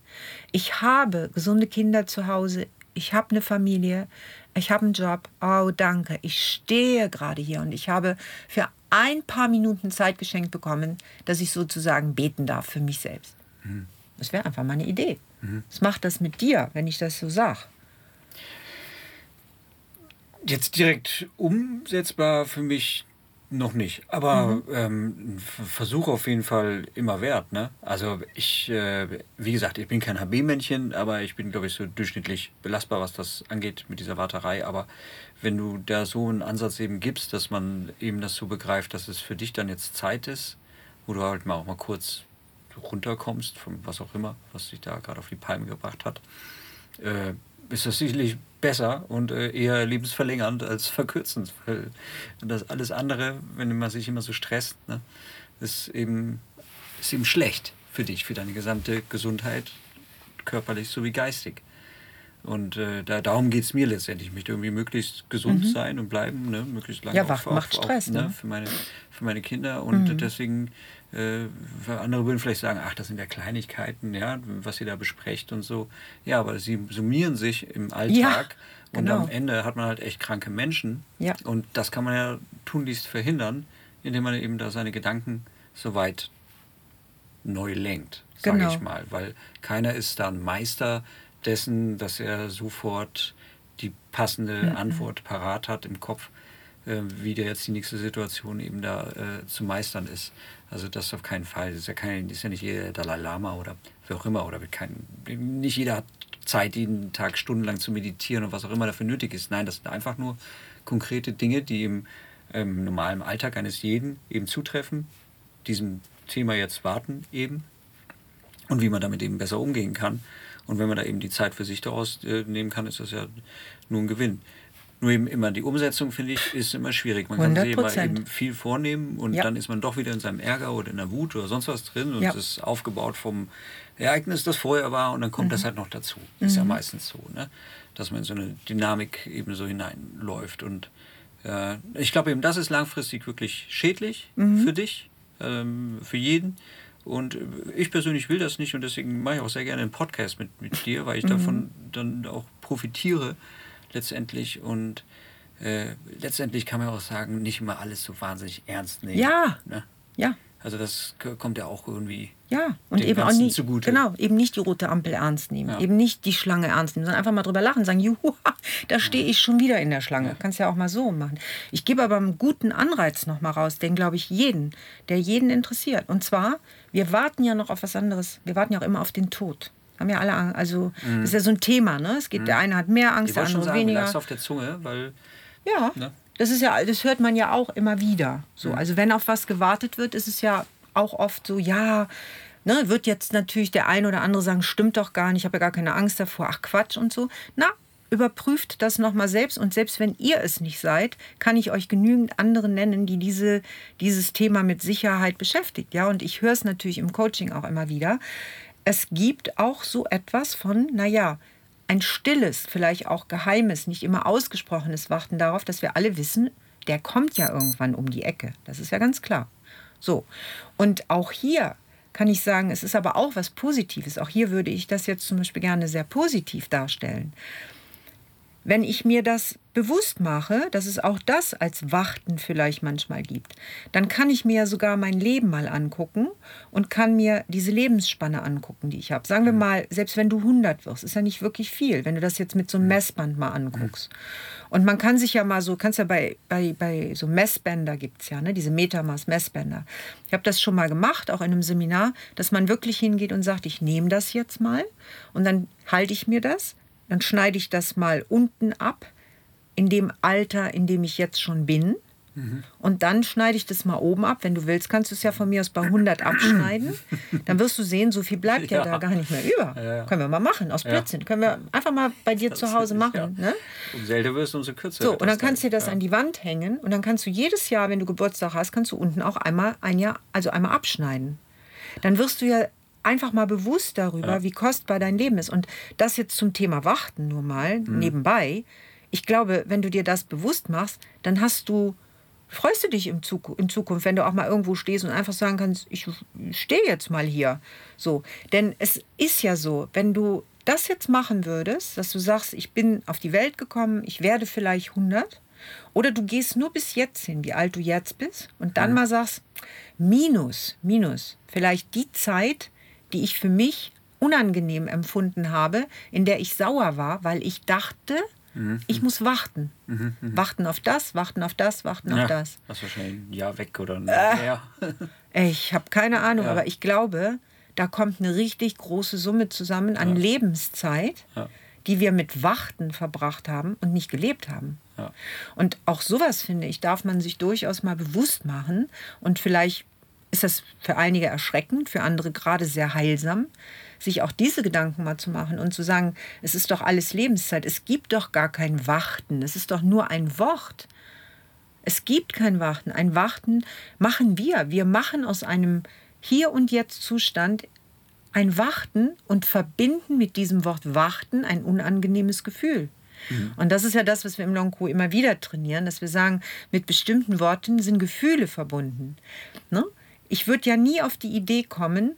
Ich habe gesunde Kinder zu Hause, ich habe eine Familie, ich habe einen Job, oh danke, ich stehe gerade hier und ich habe für ein paar Minuten Zeit geschenkt bekommen, dass ich sozusagen beten darf für mich selbst. Mhm. Das wäre einfach mal eine Idee. Mhm. Was macht das mit dir, wenn ich das so sage? Jetzt direkt umsetzbar für mich noch nicht, aber mhm. ähm, Versuch auf jeden Fall immer wert. Ne? Also ich, äh, wie gesagt, ich bin kein HB-Männchen, aber ich bin, glaube ich, so durchschnittlich belastbar, was das angeht mit dieser Warterei. Aber wenn du da so einen Ansatz eben gibst, dass man eben das so begreift, dass es für dich dann jetzt Zeit ist, wo du halt mal auch mal kurz runterkommst, von was auch immer, was dich da gerade auf die Palme gebracht hat, äh, ist das sicherlich besser und äh, eher lebensverlängernd als verkürzend. Weil das alles andere, wenn man sich immer so stresst, ne, ist, eben, ist eben schlecht für dich, für deine gesamte Gesundheit, körperlich sowie geistig. Und äh, da, darum geht es mir letztendlich. Ich möchte irgendwie möglichst gesund mhm. sein und bleiben, ne? möglichst lange. Ja, wach, macht Stress. Auch, ne? Für, meine, für meine Kinder. Und mhm. deswegen äh, andere würden vielleicht sagen, ach, das sind ja Kleinigkeiten, ja, was ihr da besprecht und so. Ja, aber sie summieren sich im Alltag ja, genau. und am Ende hat man halt echt kranke Menschen. Ja. Und das kann man ja tunlichst verhindern, indem man eben da seine Gedanken so weit neu lenkt, sage genau. ich mal. Weil keiner ist da ein Meister dessen, dass er sofort die passende mhm. Antwort parat hat im Kopf, äh, wie der jetzt die nächste Situation eben da äh, zu meistern ist. Also das auf keinen Fall. Das ist ja, kein, ist ja nicht jeder Dalai Lama oder wer auch immer. Oder kein, nicht jeder hat Zeit, jeden Tag stundenlang zu meditieren und was auch immer dafür nötig ist. Nein, das sind einfach nur konkrete Dinge, die im ähm, normalen Alltag eines jeden eben zutreffen, diesem Thema jetzt warten eben und wie man damit eben besser umgehen kann. Und wenn man da eben die Zeit für sich daraus äh, nehmen kann, ist das ja nur ein Gewinn. Nur eben immer die Umsetzung, finde ich, ist immer schwierig. Man kann sich immer eben viel vornehmen und ja. dann ist man doch wieder in seinem Ärger oder in der Wut oder sonst was drin und ja. es ist aufgebaut vom Ereignis, das vorher war und dann kommt mhm. das halt noch dazu. Mhm. Ist ja mhm. meistens so, ne? dass man in so eine Dynamik eben so hineinläuft. Und äh, ich glaube eben, das ist langfristig wirklich schädlich mhm. für dich, ähm, für jeden. Und ich persönlich will das nicht und deswegen mache ich auch sehr gerne einen Podcast mit, mit dir, weil ich Mhm. davon dann auch profitiere letztendlich. Und äh, letztendlich kann man auch sagen, nicht immer alles so wahnsinnig ernst nehmen. Ja. Ne? Ja, Also das kommt ja auch irgendwie. ja. Und eben auch Ganzen nicht, zugute. genau, eben nicht die rote Ampel ernst nehmen, Ja. eben nicht die Schlange ernst nehmen, sondern einfach mal drüber lachen sagen, juhu, da stehe ich schon wieder in der Schlange. Kannst ja auch mal so machen. Ich gebe aber einen guten Anreiz noch mal raus, den glaube ich jeden, der jeden interessiert. Und zwar, wir warten ja noch auf was anderes. Wir warten ja auch immer auf den Tod. Haben ja alle Angst. Also, das ist ja so ein Thema, ne? Es geht, der eine hat mehr Angst, Ich der wollte schon andere sagen, weniger. lag's auf der Zunge, weil Ja, Ne? das ist ja, das hört man ja auch immer wieder. So, also wenn auf was gewartet wird, ist es ja auch oft so, ja, ne, wird jetzt natürlich der ein oder andere sagen, stimmt doch gar nicht, ich habe ja gar keine Angst davor, ach Quatsch und so. Na, überprüft das nochmal selbst und selbst wenn ihr es nicht seid, kann ich euch genügend andere nennen, die diese, dieses Thema mit Sicherheit beschäftigt. Ja, und ich höre es natürlich im Coaching auch immer wieder. Es gibt auch so etwas von, naja, ein stilles, vielleicht auch geheimes, nicht immer ausgesprochenes Warten darauf, dass wir alle wissen, der kommt ja irgendwann um die Ecke. Das ist ja ganz klar. So. Und auch hier kann ich sagen, es ist aber auch was Positives. Auch hier würde ich das jetzt zum Beispiel gerne sehr positiv darstellen. Wenn ich mir das bewusst mache, dass es auch das als Warten vielleicht manchmal gibt, dann kann ich mir ja sogar mein Leben mal angucken und kann mir diese Lebensspanne angucken, die ich habe. Sagen wir mal, selbst wenn du 100 wirst, ist ja nicht wirklich viel, wenn du das jetzt mit so einem Messband mal anguckst. Und man kann sich ja mal so, kannst ja bei, bei, bei so Messbänder gibt es ja, ne, diese Metamaß-Messbänder. Ich habe das schon mal gemacht, auch in einem Seminar, dass man wirklich hingeht und sagt, ich nehme das jetzt mal und dann halte ich mir das, dann schneide ich das mal unten ab, in dem Alter, in dem ich jetzt schon bin. Und dann schneide ich das mal oben ab. Wenn du willst, kannst du es ja von mir aus bei 100 abschneiden. Dann wirst du sehen, so viel bleibt ja, Ja. da gar nicht mehr über. Ja, ja. Können wir mal machen, aus Blödsinn. Können wir einfach mal bei dir zu Hause machen. Ja. Ne? umso älter wirst, umso kürzer So, und dann das kannst du dir das ja. an die Wand hängen und dann kannst du jedes Jahr, wenn du Geburtstag hast, kannst du unten auch einmal ein Jahr, also einmal abschneiden. Dann wirst du ja einfach mal bewusst darüber, wie kostbar dein Leben ist. Und das jetzt zum Thema Warten nur mal Mhm. nebenbei. Ich glaube, wenn du dir das bewusst machst, dann hast du freust du dich in Zukunft, wenn du auch mal irgendwo stehst und einfach sagen kannst, ich stehe jetzt mal hier. So, denn es ist ja so, wenn du das jetzt machen würdest, dass du sagst, ich bin auf die Welt gekommen, ich werde vielleicht 100, oder du gehst nur bis jetzt hin, wie alt du jetzt bist, und dann mal sagst, minus, minus, vielleicht die Zeit, die ich für mich unangenehm empfunden habe, in der ich sauer war, weil ich dachte, ich muss warten. Warten auf das, warten auf das, warten auf ja, das. Das ist wahrscheinlich ein Jahr weg oder ein Äh. mehr. Ich habe keine Ahnung, Ja. aber ich glaube, da kommt eine richtig große Summe zusammen an Lebenszeit, Ja. die wir mit Warten verbracht haben und nicht gelebt haben. Und auch sowas, finde ich, darf man sich durchaus mal bewusst machen. Und vielleicht ist das für einige erschreckend, für andere gerade sehr heilsam, sich auch diese Gedanken mal zu machen und zu sagen, es ist doch alles Lebenszeit, es gibt doch gar kein Warten, es ist doch nur ein Wort. Es gibt kein Warten. Ein Warten machen wir. Wir machen aus einem Hier und Jetzt Zustand ein Warten und verbinden mit diesem Wort Warten ein unangenehmes Gefühl. Und das ist ja das, was wir im Long immer wieder trainieren, dass wir sagen, mit bestimmten Worten sind Gefühle verbunden. Ne? Ich würde ja nie auf die Idee kommen,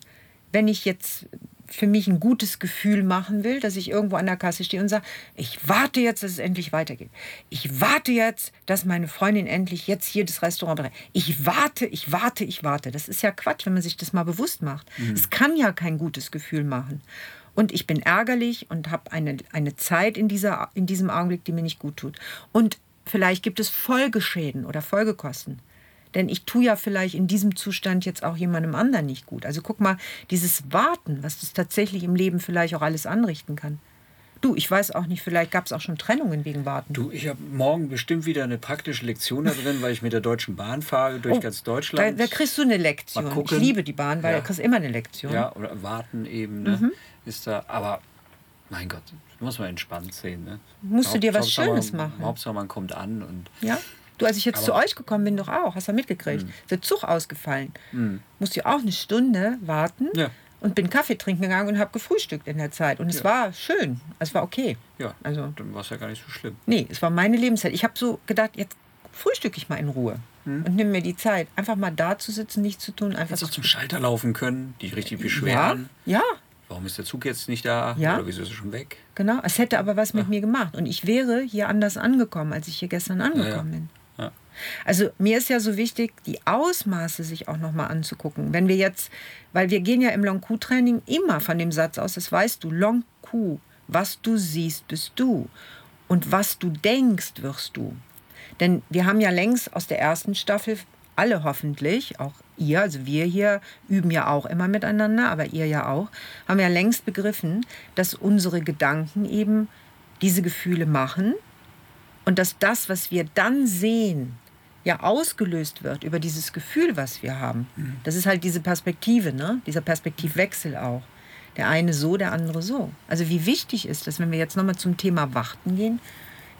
wenn ich jetzt für mich ein gutes Gefühl machen will, dass ich irgendwo an der Kasse stehe und sage, ich warte jetzt, dass es endlich weitergeht. Ich warte jetzt, dass meine Freundin endlich jetzt hier das Restaurant bereitet. Ich warte, ich warte, ich warte. Das ist ja Quatsch, wenn man sich das mal bewusst macht. Es kann ja kein gutes Gefühl machen. Und ich bin ärgerlich und habe eine, eine Zeit in, dieser, in diesem Augenblick, die mir nicht gut tut. Und vielleicht gibt es Folgeschäden oder Folgekosten. Denn ich tue ja vielleicht in diesem Zustand jetzt auch jemandem anderen nicht gut. Also guck mal, dieses Warten, was das tatsächlich im Leben vielleicht auch alles anrichten kann. Du, ich weiß auch nicht, vielleicht gab es auch schon Trennungen wegen Warten. Du, ich habe morgen bestimmt wieder eine praktische Lektion da drin, weil ich mit der Deutschen Bahn fahre durch Oh, ganz Da, Deutschland. da kriegst du eine Lektion. Ich liebe die Bahn, weil Ja. du kriegst immer eine Lektion. Ja, oder warten eben, ne? Mhm. Ist da, aber mein Gott, muss man entspannt sehen, ne? Musst du dir was Schönes man, machen. Hauptsache man kommt an und Ja? Du, als ich jetzt zu Aber- euch gekommen bin, doch auch, hast du mitgekriegt. Mhm. Der Zug ausgefallen. Musste ja auch eine Stunde warten Ja. und bin Kaffee trinken gegangen und habe gefrühstückt in der Zeit. Und es Ja. war schön. Es war okay. ja, Also- dann war es ja gar nicht so schlimm. Nee, es war meine Lebenszeit. Ich habe so gedacht, jetzt frühstücke ich mal in Ruhe hm. und nimm mir die Zeit, einfach mal da zu sitzen, nichts zu tun, einfach so zum Schalter laufen können, die richtig beschweren. Ja, ja. Warum ist der Zug jetzt nicht da? Ja. Oder wieso ist er schon weg? Genau, es hätte aber was mit ja. mir gemacht. Und ich wäre hier anders angekommen, als ich hier gestern angekommen ja, bin. Also mir ist ja so wichtig, die Ausmaße sich auch nochmal anzugucken. Wenn wir jetzt, weil wir gehen ja im Long Q-Training immer von dem Satz aus, das weißt du, Long Q, was du siehst, bist du. Und was du denkst, wirst du. Denn wir haben ja längst aus der ersten Staffel alle hoffentlich, auch ihr, also wir hier üben ja auch immer miteinander, aber ihr ja auch, haben ja längst begriffen, dass unsere Gedanken eben diese Gefühle machen und dass das, was wir dann sehen, ja ausgelöst wird über dieses Gefühl, was wir haben. Mhm. Das ist halt diese Perspektive, ne? dieser Perspektivwechsel auch. Der eine so, der andere so. Also wie wichtig ist das, wenn wir jetzt nochmal zum Thema Warten gehen,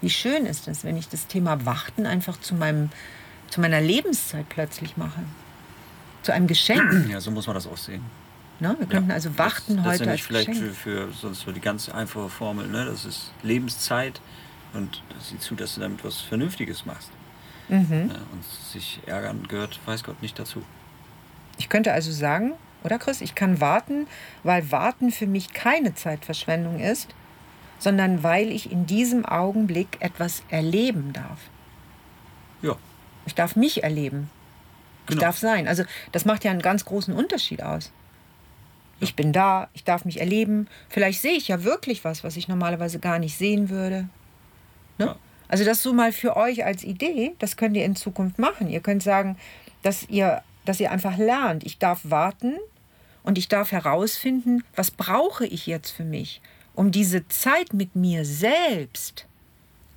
wie schön ist es, wenn ich das Thema Warten einfach zu, meinem, zu meiner Lebenszeit plötzlich mache. Zu einem Geschenk. Ja, so muss man das auch sehen. Ne? Wir könnten ja, also warten das, heute. Das ist vielleicht für, für sonst so die ganz einfache Formel. Ne? Das ist Lebenszeit und sieh zu, dass du damit was Vernünftiges machst. Mhm. Ja, und sich ärgern gehört, weiß Gott, nicht dazu. Ich könnte also sagen, oder Chris, ich kann warten, weil Warten für mich keine Zeitverschwendung ist, sondern weil ich in diesem Augenblick etwas erleben darf. Ja. Ich darf mich erleben. Ich genau. darf sein. Also das macht ja einen ganz großen Unterschied aus. Ich bin da, ich darf mich erleben. Vielleicht sehe ich ja wirklich was, was ich normalerweise gar nicht sehen würde. Ne? Ja. Also das so mal für euch als Idee, das könnt ihr in Zukunft machen. Ihr könnt sagen, dass ihr, dass ihr einfach lernt, ich darf warten und ich darf herausfinden, was brauche ich jetzt für mich, um diese Zeit mit mir selbst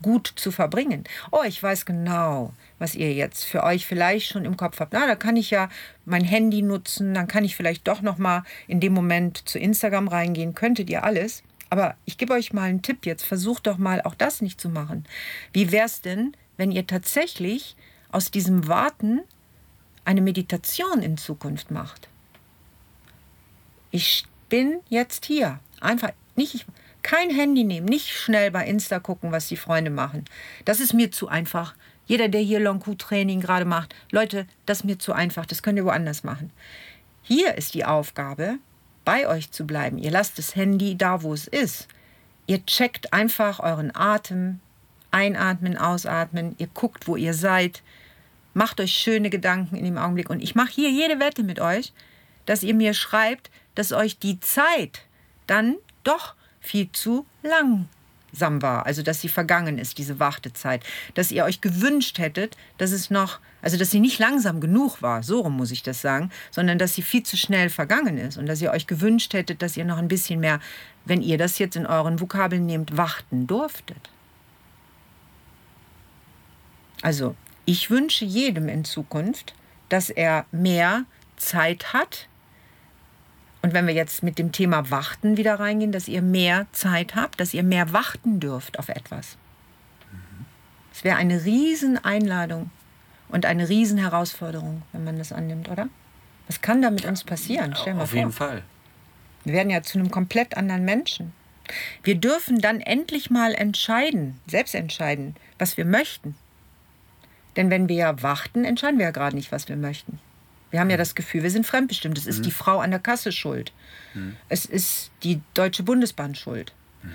gut zu verbringen. Oh, ich weiß genau, was ihr jetzt für euch vielleicht schon im Kopf habt. Na, da kann ich ja mein Handy nutzen, dann kann ich vielleicht doch noch mal in dem Moment zu Instagram reingehen. Könntet ihr alles? Aber ich gebe euch mal einen Tipp jetzt. Versucht doch mal auch das nicht zu machen. Wie wäre es denn, wenn ihr tatsächlich aus diesem Warten eine Meditation in Zukunft macht? Ich bin jetzt hier. Einfach nicht, kein Handy nehmen, nicht schnell bei Insta gucken, was die Freunde machen. Das ist mir zu einfach. Jeder, der hier Long Training gerade macht, Leute, das ist mir zu einfach. Das könnt ihr woanders machen. Hier ist die Aufgabe, bei euch zu bleiben. Ihr lasst das Handy da, wo es ist. Ihr checkt einfach euren Atem, einatmen, ausatmen. Ihr guckt, wo ihr seid. Macht euch schöne Gedanken in dem Augenblick. Und ich mache hier jede Wette mit euch, dass ihr mir schreibt, dass euch die Zeit dann doch viel zu lang war, also dass sie vergangen ist, diese Wartezeit, dass ihr euch gewünscht hättet, dass es noch, also dass sie nicht langsam genug war, so rum muss ich das sagen, sondern dass sie viel zu schnell vergangen ist und dass ihr euch gewünscht hättet, dass ihr noch ein bisschen mehr, wenn ihr das jetzt in euren Vokabeln nehmt, warten durftet. Also, ich wünsche jedem in Zukunft, dass er mehr Zeit hat, und wenn wir jetzt mit dem Thema Warten wieder reingehen, dass ihr mehr Zeit habt, dass ihr mehr warten dürft auf etwas. Es wäre eine Rieseneinladung und eine Riesenherausforderung, wenn man das annimmt, oder? Was kann da mit uns passieren? Stell mal auf vor. jeden Fall. Wir werden ja zu einem komplett anderen Menschen. Wir dürfen dann endlich mal entscheiden, selbst entscheiden, was wir möchten. Denn wenn wir ja warten, entscheiden wir ja gerade nicht, was wir möchten. Wir haben ja das Gefühl, wir sind fremdbestimmt. Es ist mhm. die Frau an der Kasse schuld. Mhm. Es ist die Deutsche Bundesbahn schuld. Mhm.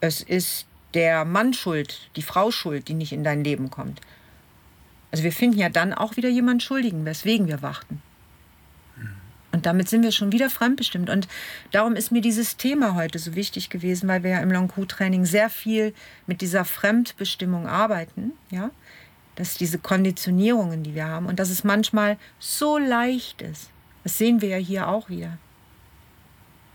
Es ist der Mann schuld, die Frau schuld, die nicht in dein Leben kommt. Also wir finden ja dann auch wieder jemanden schuldigen, weswegen wir warten. Mhm. Und damit sind wir schon wieder fremdbestimmt. Und darum ist mir dieses Thema heute so wichtig gewesen, weil wir ja im Long Training sehr viel mit dieser Fremdbestimmung arbeiten. Ja? Dass diese Konditionierungen, die wir haben, und dass es manchmal so leicht ist. Das sehen wir ja hier auch wieder.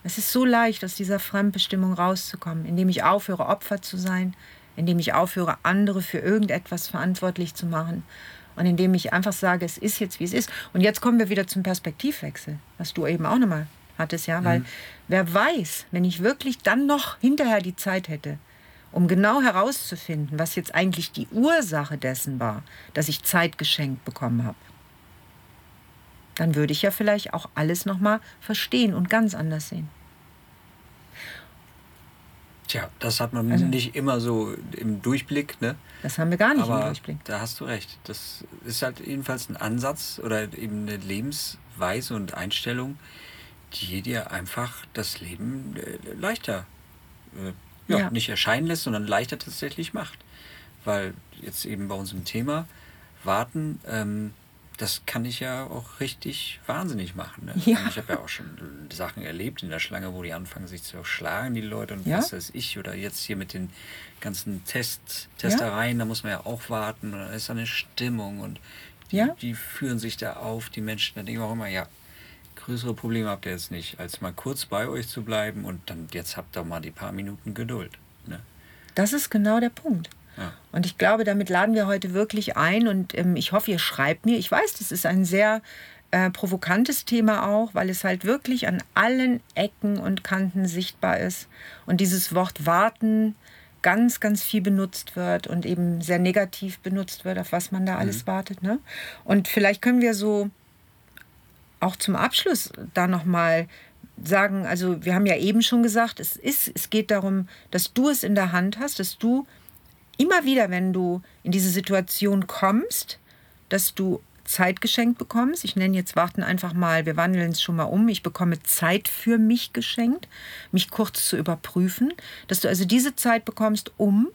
Es ist so leicht, aus dieser Fremdbestimmung rauszukommen, indem ich aufhöre, Opfer zu sein, indem ich aufhöre, andere für irgendetwas verantwortlich zu machen und indem ich einfach sage, es ist jetzt, wie es ist. Und jetzt kommen wir wieder zum Perspektivwechsel, was du eben auch nochmal hattest, ja, weil mhm. wer weiß, wenn ich wirklich dann noch hinterher die Zeit hätte, um genau herauszufinden, was jetzt eigentlich die Ursache dessen war, dass ich Zeit geschenkt bekommen habe, dann würde ich ja vielleicht auch alles noch mal verstehen und ganz anders sehen. Tja, das hat man also, nicht immer so im Durchblick. Ne? Das haben wir gar nicht Aber im Durchblick. Da hast du recht. Das ist halt jedenfalls ein Ansatz oder eben eine Lebensweise und Einstellung, die dir einfach das Leben äh, leichter, äh, ja, ja, nicht erscheinen lässt, sondern leichter tatsächlich macht. Weil jetzt eben bei unserem Thema Warten, ähm, das kann ich ja auch richtig wahnsinnig machen. Ne? Ja. Ich habe ja auch schon Sachen erlebt in der Schlange, wo die anfangen, sich zu schlagen, die Leute und ja. was weiß ich. Oder jetzt hier mit den ganzen Test, Testereien, ja. da muss man ja auch warten. Und da ist eine Stimmung und die, die, führen sich da auf, die Menschen. Da denke ich auch immer, ja, größere Probleme habt ihr jetzt nicht, als mal kurz bei euch zu bleiben und dann jetzt habt ihr mal die paar Minuten Geduld. Ne? Das ist genau der Punkt. Und ich glaube, damit laden wir heute wirklich ein und ähm, ich hoffe, ihr schreibt mir. Ich weiß, das ist ein sehr äh, provokantes Thema auch, weil es halt wirklich an allen Ecken und Kanten sichtbar ist. Und dieses Wort warten ganz, ganz viel benutzt wird und eben sehr negativ benutzt wird, auf was man da alles mhm. wartet. Ne? Und vielleicht können wir so auch zum Abschluss da nochmal sagen, also wir haben ja eben schon gesagt, es, ist, es geht darum, dass du es in der Hand hast, dass du immer wieder, wenn du in diese Situation kommst, dass du Zeit geschenkt bekommst. Ich nenne jetzt Warten einfach mal, wir wandeln es schon mal um. Ich bekomme Zeit für mich geschenkt, mich kurz zu überprüfen, dass du also diese Zeit bekommst, um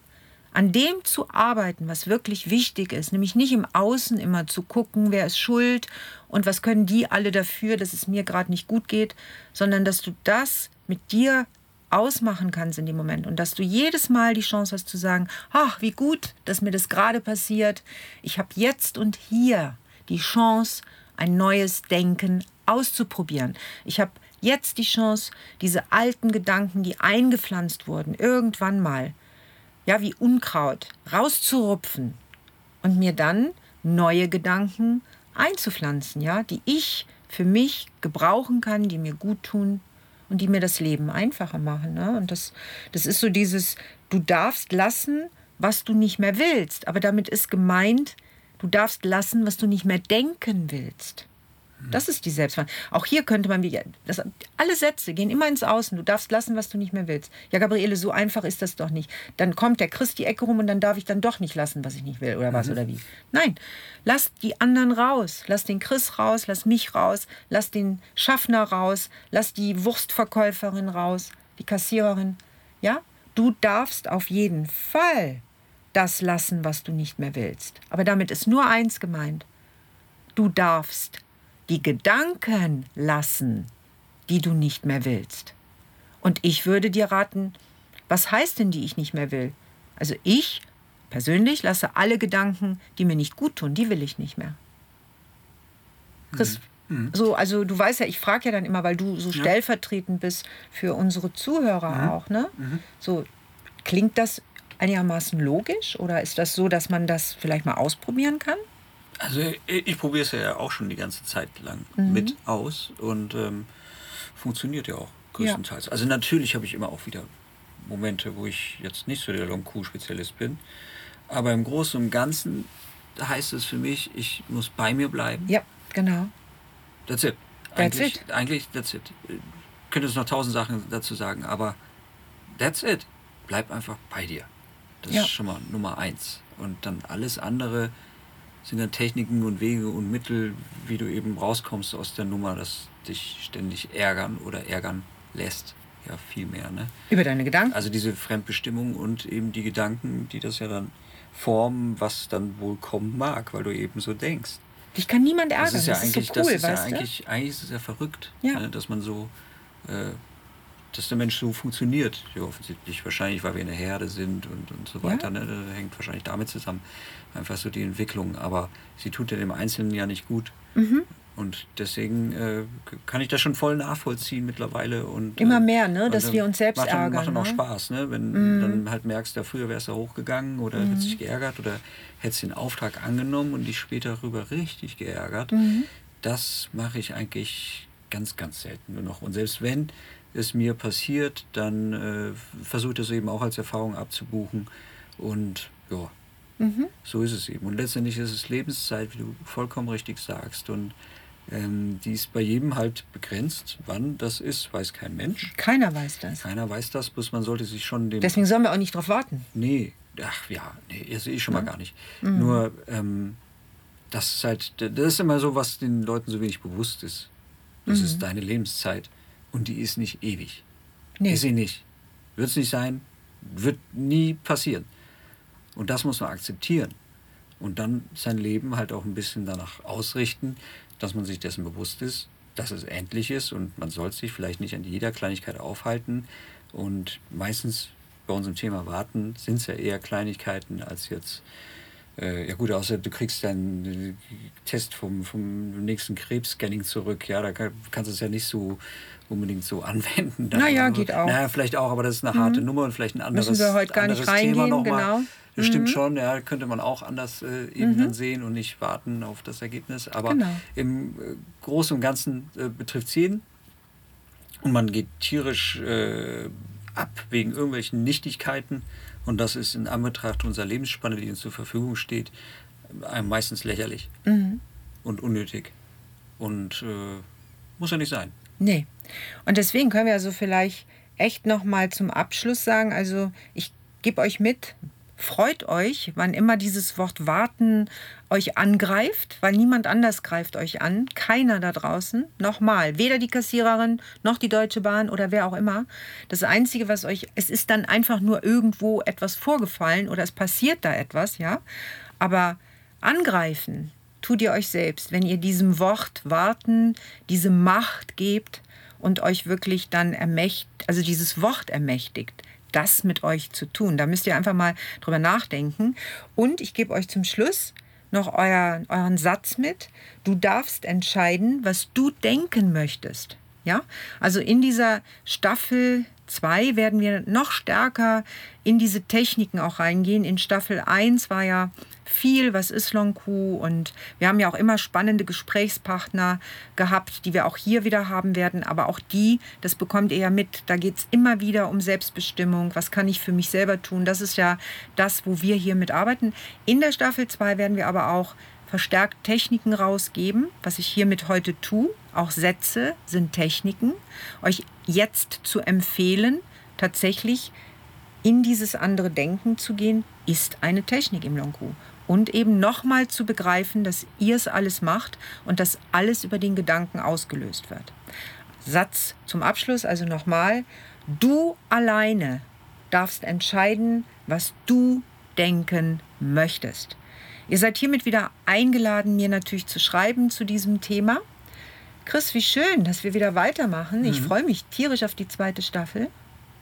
an dem zu arbeiten, was wirklich wichtig ist, nämlich nicht im Außen immer zu gucken, wer ist schuld und was können die alle dafür, dass es mir gerade nicht gut geht, sondern dass du das mit dir ausmachen kannst in dem Moment und dass du jedes Mal die Chance hast zu sagen, ach, wie gut, dass mir das gerade passiert. Ich habe jetzt und hier die Chance, ein neues Denken auszuprobieren. Ich habe jetzt die Chance, diese alten Gedanken, die eingepflanzt wurden, irgendwann mal, ja, wie Unkraut, rauszurupfen und mir dann neue Gedanken einzupflanzen, ja, die ich für mich gebrauchen kann, die mir gut tun, und die mir das Leben einfacher machen. Ne? Und das, das ist so dieses, du darfst lassen, was du nicht mehr willst. Aber damit ist gemeint, du darfst lassen, was du nicht mehr denken willst. Das ist die Selbstverantwortung. Auch hier könnte man wieder, das, alle Sätze gehen immer ins Außen. Du darfst lassen, was du nicht mehr willst. Ja, Gabriele, so einfach ist das doch nicht. Dann kommt der Christ die Ecke rum und dann darf ich dann doch nicht lassen, was ich nicht will oder was mhm. oder wie. Nein, lass die anderen raus. Lass den Chris raus, lass mich raus, lass den Schaffner raus, lass die Wurstverkäuferin raus, die Kassiererin. Ja, du darfst auf jeden Fall das lassen, was du nicht mehr willst. Aber damit ist nur eins gemeint. Du darfst die Gedanken lassen, die du nicht mehr willst. Und ich würde dir raten, was heißt denn, die ich nicht mehr will? Also ich persönlich lasse alle Gedanken, die mir nicht gut tun, die will ich nicht mehr. Chris, mhm. so, also du weißt ja, ich frage ja dann immer, weil du so ja. stellvertretend bist für unsere Zuhörer mhm. auch, ne? Mhm. So, klingt das einigermaßen logisch oder ist das so, dass man das vielleicht mal ausprobieren kann? Also ich, ich probiere es ja auch schon die ganze Zeit lang mhm. mit aus und ähm, funktioniert ja auch größtenteils. Ja. Also natürlich habe ich immer auch wieder Momente, wo ich jetzt nicht so der Long-Q-Spezialist bin. Aber im Großen und Ganzen heißt es für mich, ich muss bei mir bleiben. Ja, genau. That's it. That's eigentlich, it. Eigentlich, that's it. Ich könnte es noch tausend Sachen dazu sagen, aber that's it. Bleib einfach bei dir. Das ja. ist schon mal Nummer eins. Und dann alles andere sind dann Techniken und Wege und Mittel, wie du eben rauskommst aus der Nummer, das dich ständig ärgern oder ärgern lässt. Ja, viel mehr. Ne? Über deine Gedanken? Also diese Fremdbestimmung und eben die Gedanken, die das ja dann formen, was dann wohl kommen mag, weil du eben so denkst. Dich kann niemand ärgern. Das ist ja das eigentlich, ist so cool, das ist ja eigentlich, eigentlich ist es ja verrückt, ja. Ne, dass man so äh, dass der Mensch so funktioniert. Ja, offensichtlich wahrscheinlich, weil wir eine Herde sind und, und so weiter. Ja. Ne? Das hängt wahrscheinlich damit zusammen. Einfach so die Entwicklung. Aber sie tut ja dem Einzelnen ja nicht gut. Mhm. Und deswegen äh, kann ich das schon voll nachvollziehen mittlerweile. Und, Immer äh, mehr, ne? dass wir uns selbst macht, ärgern. Macht dann auch ne? Spaß, ne? wenn mhm. dann halt merkst, ja, früher wärst du hochgegangen oder mhm. hättest dich geärgert oder hättest den Auftrag angenommen und dich später darüber richtig geärgert. Mhm. Das mache ich eigentlich ganz, ganz selten nur noch. Und selbst wenn es mir passiert, dann äh, versuche ich das eben auch als Erfahrung abzubuchen. Und ja, mhm. so ist es eben. Und letztendlich ist es Lebenszeit, wie du vollkommen richtig sagst. Und ähm, die ist bei jedem halt begrenzt. Wann das ist, weiß kein Mensch. Keiner weiß das. Keiner weiß das, bloß man sollte sich schon dem. Deswegen sollen wir auch nicht drauf warten. Nee, ach ja, nee, das sehe ich schon mal gar nicht. Nur, ähm, das ist halt, das ist immer so, was den Leuten so wenig bewusst ist. Das ist deine Lebenszeit und die ist nicht ewig. Nee. Ist sie nicht. Wird es nicht sein, wird nie passieren. Und das muss man akzeptieren. Und dann sein Leben halt auch ein bisschen danach ausrichten, dass man sich dessen bewusst ist, dass es endlich ist und man soll sich vielleicht nicht an jeder Kleinigkeit aufhalten. Und meistens bei unserem Thema Warten sind es ja eher Kleinigkeiten als jetzt. Äh, ja gut, außer du kriegst deinen äh, Test vom, vom nächsten Krebsscanning zurück. Ja, da kann, kannst du es ja nicht so unbedingt so anwenden. Da- Naja, geht auch. Naja, vielleicht auch, aber das ist eine harte Nummer und vielleicht ein anderes, Müssen wir heute gar nicht anderes Thema reingehen, mal. genau. Das stimmt schon, ja, könnte man auch anders äh, eben dann sehen und nicht warten auf das Ergebnis. Aber Genau. im äh, Großen und Ganzen äh, betrifft es jeden. Und man geht tierisch äh, ab wegen irgendwelchen Nichtigkeiten. Und das ist in Anbetracht unserer Lebensspanne, die uns zur Verfügung steht, einem meistens lächerlich und unnötig. Und äh, muss ja nicht sein. Nee. Und deswegen können wir also vielleicht echt noch mal zum Abschluss sagen, also ich gebe euch mit, freut euch, wann immer dieses Wort warten euch angreift, weil niemand anders greift euch an, keiner da draußen. Nochmal, weder die Kassiererin noch die Deutsche Bahn oder wer auch immer. Das Einzige, was euch, es ist dann einfach nur irgendwo etwas vorgefallen oder es passiert da etwas, ja. Aber angreifen tut ihr euch selbst, wenn ihr diesem Wort warten, diese Macht gebt und euch wirklich dann ermächtigt, also dieses Wort ermächtigt, das mit euch zu tun. Da müsst ihr einfach mal drüber nachdenken. Und ich gebe euch zum Schluss noch euer, euren Satz mit. Du darfst entscheiden, was du denken möchtest. Ja, also in dieser Staffel 2 werden wir noch stärker in diese Techniken auch reingehen. In Staffel 1 war ja viel, was ist Lonku und wir haben ja auch immer spannende Gesprächspartner gehabt, die wir auch hier wieder haben werden, aber auch die, das bekommt ihr ja mit, da geht es immer wieder um Selbstbestimmung, was kann ich für mich selber tun, das ist ja das, wo wir hier mitarbeiten. In der Staffel 2 werden wir aber auch verstärkt Techniken rausgeben, was ich hiermit heute tue. Auch Sätze sind Techniken. Euch jetzt zu empfehlen, tatsächlich in dieses andere Denken zu gehen, ist eine Technik im Lonku. Und eben nochmal zu begreifen, dass ihr es alles macht und dass alles über den Gedanken ausgelöst wird. Satz zum Abschluss, also nochmal, du alleine darfst entscheiden, was du denken möchtest. Ihr seid hiermit wieder eingeladen, mir natürlich zu schreiben zu diesem Thema. Chris, wie schön, dass wir wieder weitermachen. Ich freue mich tierisch auf die zweite Staffel.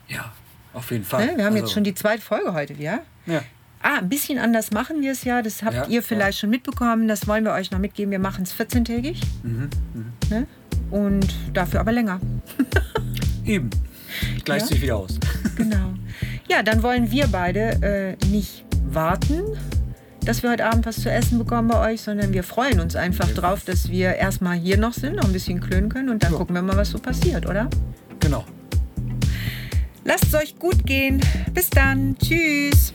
Ja, auf jeden Fall. Ne? Wir haben jetzt Also, schon die zweite Folge heute wieder. Ja. Ah, ein bisschen anders machen wir es ja. Das habt Ja, ihr vielleicht schon mitbekommen. Das wollen wir euch noch mitgeben. Wir machen es 14-tägig. Mhm, Ne? Und dafür aber länger. Eben. Gleicht Ja. sich wieder aus. Genau. Ja, dann wollen wir beide äh, nicht warten, dass wir heute Abend was zu essen bekommen bei euch, sondern wir freuen uns einfach drauf, dass wir erstmal hier noch sind, noch ein bisschen klönen können und dann gucken wir mal, was so passiert, oder? Genau. Lasst es euch gut gehen. Bis dann. Tschüss.